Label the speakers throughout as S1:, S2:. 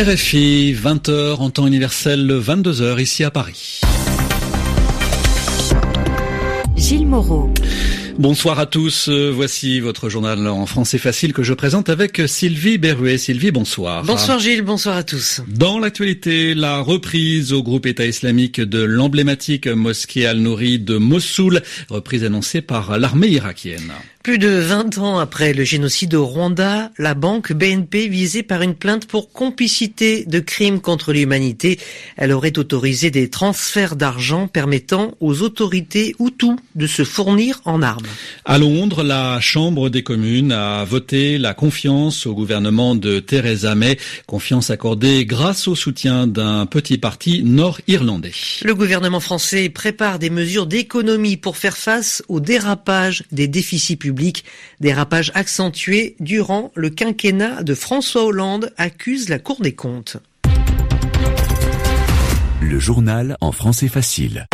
S1: RFI, 20h en temps universel, 22h ici à Paris.
S2: Gilles Moreau.
S1: Bonsoir à tous. Euh, voici votre journal en français facile que je présente avec Sylvie Berruet. Sylvie, bonsoir.
S3: Bonsoir Gilles, bonsoir à tous.
S1: Dans l'actualité, la reprise au groupe État islamique de l'emblématique mosquée Al-Nouri de Mossoul, reprise annoncée par l'armée irakienne.
S3: Plus de 20 ans après le génocide au Rwanda, la banque BNP visée par une plainte pour complicité de crimes contre l'humanité. Elle aurait autorisé des transferts d'argent permettant aux autorités Hutus de se fournir en armes.
S1: À Londres, la Chambre des communes a voté la confiance au gouvernement de Theresa May, confiance accordée grâce au soutien d'un petit parti nord-irlandais.
S3: Le gouvernement français prépare des mesures d'économie pour faire face au dérapage des déficits publics public. Dérapage accentué durant le quinquennat de François Hollande accuse la Cour des comptes.
S2: Le journal en français facile.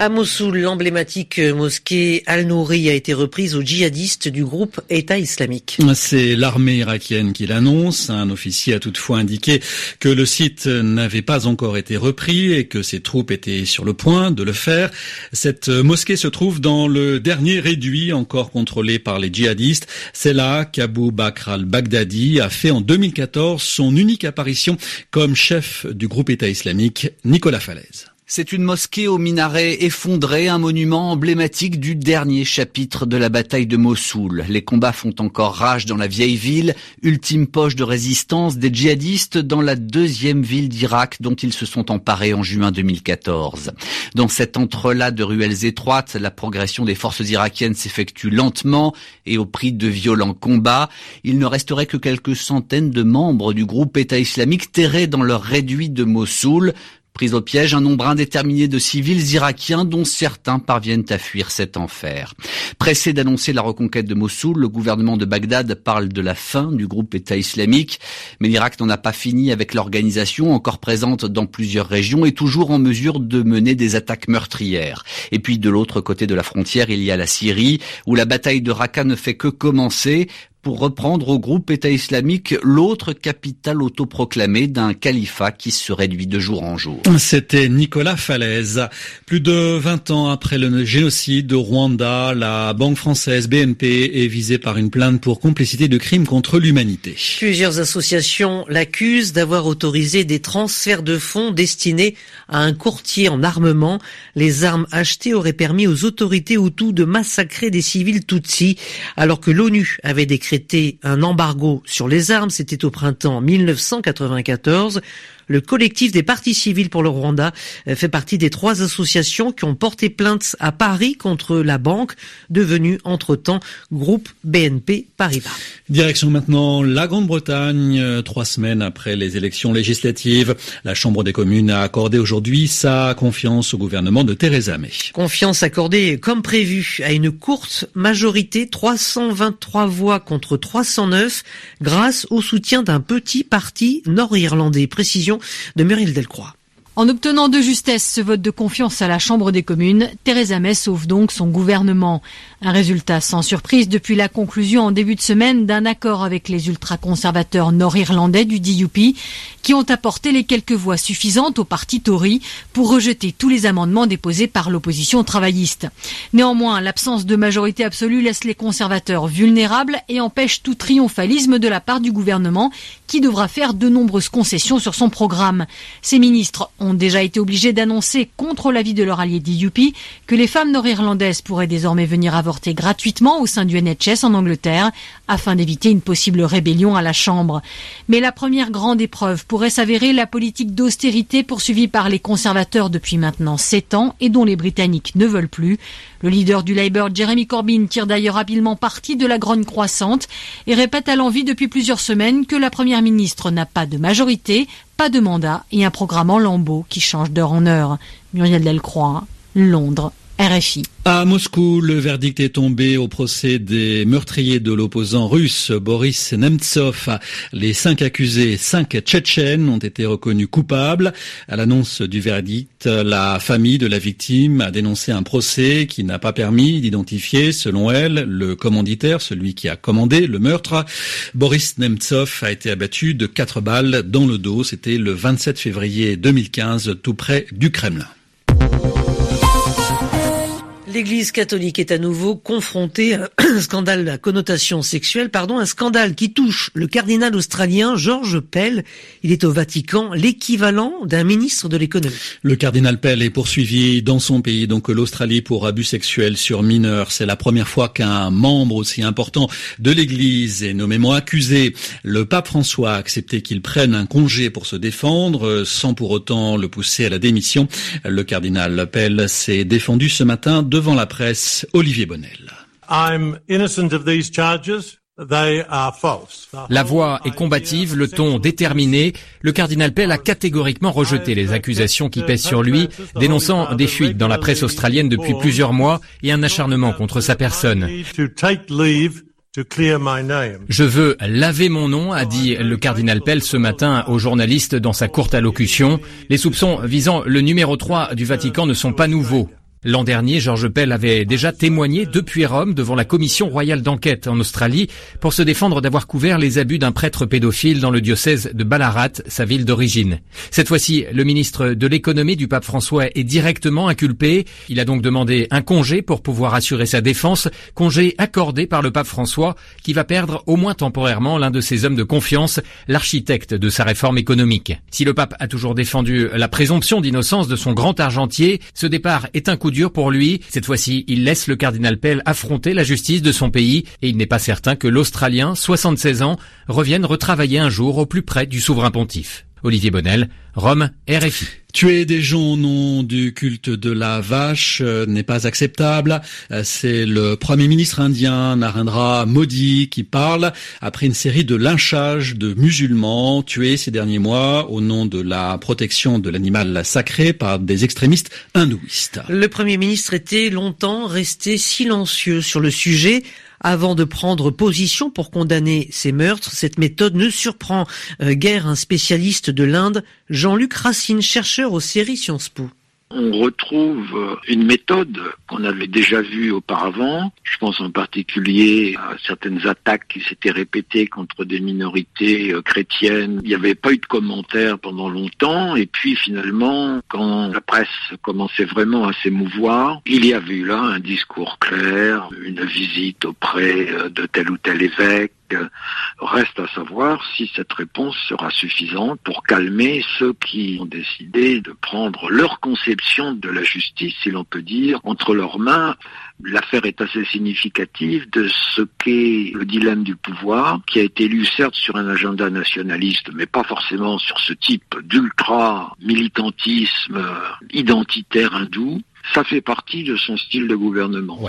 S3: À Mossoul, l'emblématique mosquée Al-Nouri a été reprise aux djihadistes du groupe État islamique.
S1: C'est l'armée irakienne qui l'annonce. Un officier a toutefois indiqué que le site n'avait pas encore été repris et que ses troupes étaient sur le point de le faire. Cette mosquée se trouve dans le dernier réduit encore contrôlé par les djihadistes. C'est là qu'Abu Bakr al-Baghdadi a fait en 2014 son unique apparition comme chef du groupe État islamique, Nicolas Falaise.
S4: C'est une mosquée au minaret effondré, un monument emblématique du dernier chapitre de la bataille de Mossoul. Les combats font encore rage dans la vieille ville, ultime poche de résistance des djihadistes dans la deuxième ville d'Irak dont ils se sont emparés en juin 2014. Dans cet entrelac de ruelles étroites, la progression des forces irakiennes s'effectue lentement et au prix de violents combats. Il ne resterait que quelques centaines de membres du groupe État islamique terrés dans leur réduit de Mossoul. Pris au piège, un nombre indéterminé de civils irakiens dont certains parviennent à fuir cet enfer. Pressé d'annoncer la reconquête de Mossoul, le gouvernement de Bagdad parle de la fin du groupe État islamique, mais l'Irak n'en a pas fini avec l'organisation encore présente dans plusieurs régions et toujours en mesure de mener des attaques meurtrières. Et puis de l'autre côté de la frontière, il y a la Syrie, où la bataille de Raqqa ne fait que commencer pour reprendre au groupe État islamique l'autre capitale autoproclamée d'un califat qui se réduit de jour en jour.
S1: C'était Nicolas Falaise. Plus de 20 ans après le génocide de Rwanda, la banque française BNP est visée par une plainte pour complicité de crimes contre l'humanité.
S3: Plusieurs associations l'accusent d'avoir autorisé des transferts de fonds destinés à un courtier en armement. Les armes achetées auraient permis aux autorités Hutus de massacrer des civils Tutsis alors que l'ONU avait décrit décrété un embargo sur les armes, c'était au printemps 1994. Le collectif des partis civils pour le Rwanda euh, fait partie des trois associations qui ont porté plainte à Paris contre la banque, devenue entre-temps groupe BNP Paribas.
S1: Direction maintenant la Grande-Bretagne. Euh, trois semaines après les élections législatives, la Chambre des communes a accordé aujourd'hui sa confiance au gouvernement de Theresa May.
S3: Confiance accordée comme prévu à une courte majorité, 323 voix contre 309, grâce au soutien d'un petit parti nord-irlandais. Précision de Muriel Delcroix.
S5: En obtenant de justesse ce vote de confiance à la Chambre des communes, Theresa May sauve donc son gouvernement. Un résultat sans surprise depuis la conclusion en début de semaine d'un accord avec les ultra-conservateurs nord-irlandais du DUP qui ont apporté les quelques voix suffisantes au parti Tory pour rejeter tous les amendements déposés par l'opposition travailliste. Néanmoins, l'absence de majorité absolue laisse les conservateurs vulnérables et empêche tout triomphalisme de la part du gouvernement qui devra faire de nombreuses concessions sur son programme. Ces ministres ont déjà été obligés d'annoncer contre l'avis de leur allié DUP que les femmes nord-irlandaises pourraient désormais venir à gratuitement au sein du NHS en Angleterre afin d'éviter une possible rébellion à la Chambre. Mais la première grande épreuve pourrait s'avérer la politique d'austérité poursuivie par les conservateurs depuis maintenant sept ans et dont les Britanniques ne veulent plus. Le leader du Labour, Jeremy Corbyn, tire d'ailleurs habilement parti de la grogne croissante et répète à l'envie depuis plusieurs semaines que la première ministre n'a pas de majorité, pas de mandat et un programme en lambeaux qui change d'heure en heure. Muriel Delcroix, Londres.
S1: À Moscou, le verdict est tombé au procès des meurtriers de l'opposant russe Boris Nemtsov. Les cinq accusés, cinq Tchétchènes, ont été reconnus coupables. À l'annonce du verdict, la famille de la victime a dénoncé un procès qui n'a pas permis d'identifier, selon elle, le commanditaire, celui qui a commandé le meurtre. Boris Nemtsov a été abattu de quatre balles dans le dos. C'était le 27 février 2015, tout près du Kremlin.
S3: L'Église catholique est à nouveau confrontée à un scandale à connotation sexuelle, pardon, un scandale qui touche le cardinal australien George Pell. Il est au Vatican, l'équivalent d'un ministre de l'économie.
S1: Le cardinal Pell est poursuivi dans son pays, donc l'Australie, pour abus sexuels sur mineurs. C'est la première fois qu'un membre aussi important de l'Église est nommément accusé. Le pape François a accepté qu'il prenne un congé pour se défendre, sans pour autant le pousser à la démission. Le cardinal Pell s'est défendu ce matin de devant la presse, Olivier Bonnel.
S6: La voix est combative, le ton déterminé. Le cardinal Pell a catégoriquement rejeté les accusations qui pèsent sur lui, dénonçant des fuites dans la presse australienne depuis plusieurs mois et un acharnement contre sa personne. Je veux laver mon nom, a dit le cardinal Pell ce matin aux journalistes dans sa courte allocution. Les soupçons visant le numéro 3 du Vatican ne sont pas nouveaux. L'an dernier, Georges Pell avait déjà témoigné depuis Rome devant la commission royale d'enquête en Australie pour se défendre d'avoir couvert les abus d'un prêtre pédophile dans le diocèse de Ballarat, sa ville d'origine. Cette fois-ci, le ministre de l'économie du pape François est directement inculpé. Il a donc demandé un congé pour pouvoir assurer sa défense, congé accordé par le pape François qui va perdre au moins temporairement l'un de ses hommes de confiance, l'architecte de sa réforme économique. Si le pape a toujours défendu la présomption d'innocence de son grand argentier, ce départ est un coup dur pour lui. Cette fois-ci, il laisse le cardinal Pell affronter la justice de son pays et il n'est pas certain que l'Australien, 76 ans, revienne retravailler un jour au plus près du souverain pontife. Olivier Bonnel, Rome, RFI.
S1: Tuer des gens au nom du culte de la vache euh, n'est pas acceptable. Euh, c'est le Premier ministre indien Narendra Modi qui parle après une série de lynchages de musulmans tués ces derniers mois au nom de la protection de l'animal sacré par des extrémistes hindouistes.
S3: Le Premier ministre était longtemps resté silencieux sur le sujet avant de prendre position pour condamner ces meurtres. Cette méthode ne surprend euh, guère un spécialiste de l'Inde, Jean-Luc Racine, chercheur aux séries Sciences Po
S7: on retrouve une méthode qu'on avait déjà vue auparavant. Je pense en particulier à certaines attaques qui s'étaient répétées contre des minorités euh, chrétiennes. Il n'y avait pas eu de commentaires pendant longtemps et puis finalement, quand la presse commençait vraiment à s'émouvoir, il y avait eu là un discours clair, une visite auprès euh, de tel ou tel évêque, Reste à savoir si cette réponse sera suffisante pour calmer ceux qui ont décidé de prendre leur conception de la justice, si l'on peut dire, entre leurs mains. L'affaire est assez significative de ce qu'est le dilemme du pouvoir, qui a été élu certes sur un agenda nationaliste, mais pas forcément sur ce type d'ultra-militantisme identitaire hindou. Ça fait partie de son style de gouvernement.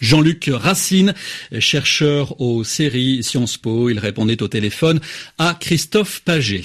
S1: Jean-Luc Racine, chercheur aux séries Sciences Po, il répondait au téléphone à Christophe Paget.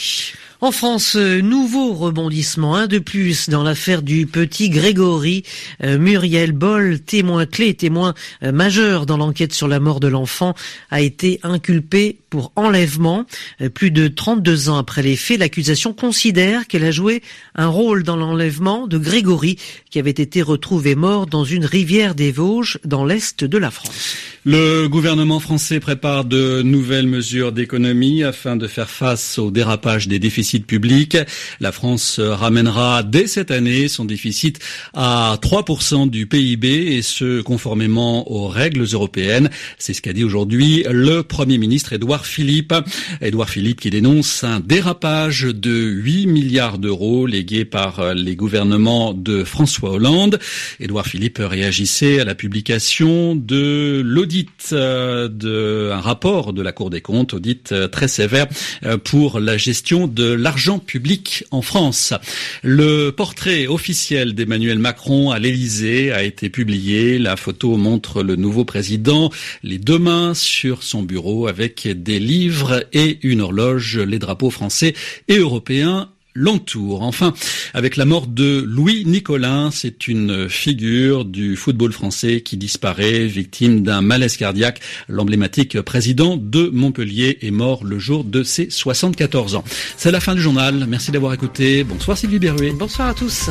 S3: En France, euh, nouveau rebondissement, un de plus dans l'affaire du petit Grégory. Euh, Muriel Boll, témoin clé, témoin euh, majeur dans l'enquête sur la mort de l'enfant, a été inculpé pour enlèvement. Plus de 32 ans après les faits, l'accusation considère qu'elle a joué un rôle dans l'enlèvement de Grégory, qui avait été retrouvé mort dans une rivière des Vosges, dans l'est de la France.
S1: Le gouvernement français prépare de nouvelles mesures d'économie afin de faire face au dérapage des déficits public. La France ramènera dès cette année son déficit à 3% du PIB et ce conformément aux règles européennes. C'est ce qu'a dit aujourd'hui le Premier ministre Édouard Philippe. Édouard Philippe qui dénonce un dérapage de 8 milliards d'euros légués par les gouvernements de François Hollande. Édouard Philippe réagissait à la publication de l'audit euh, d'un rapport de la Cour des comptes, audit euh, très sévère euh, pour la gestion de l'argent public en France. Le portrait officiel d'Emmanuel Macron à l'Élysée a été publié. La photo montre le nouveau président, les deux mains sur son bureau avec livres et une horloge, les drapeaux français et européens l'entoure. Enfin, avec la mort de Louis Nicolin, c'est une figure du football français qui disparaît, victime d'un malaise cardiaque. L'emblématique président de Montpellier est mort le jour de ses 74 ans. C'est la fin du journal. Merci d'avoir écouté. Bonsoir Sylvie Berruet.
S3: Bonsoir à tous.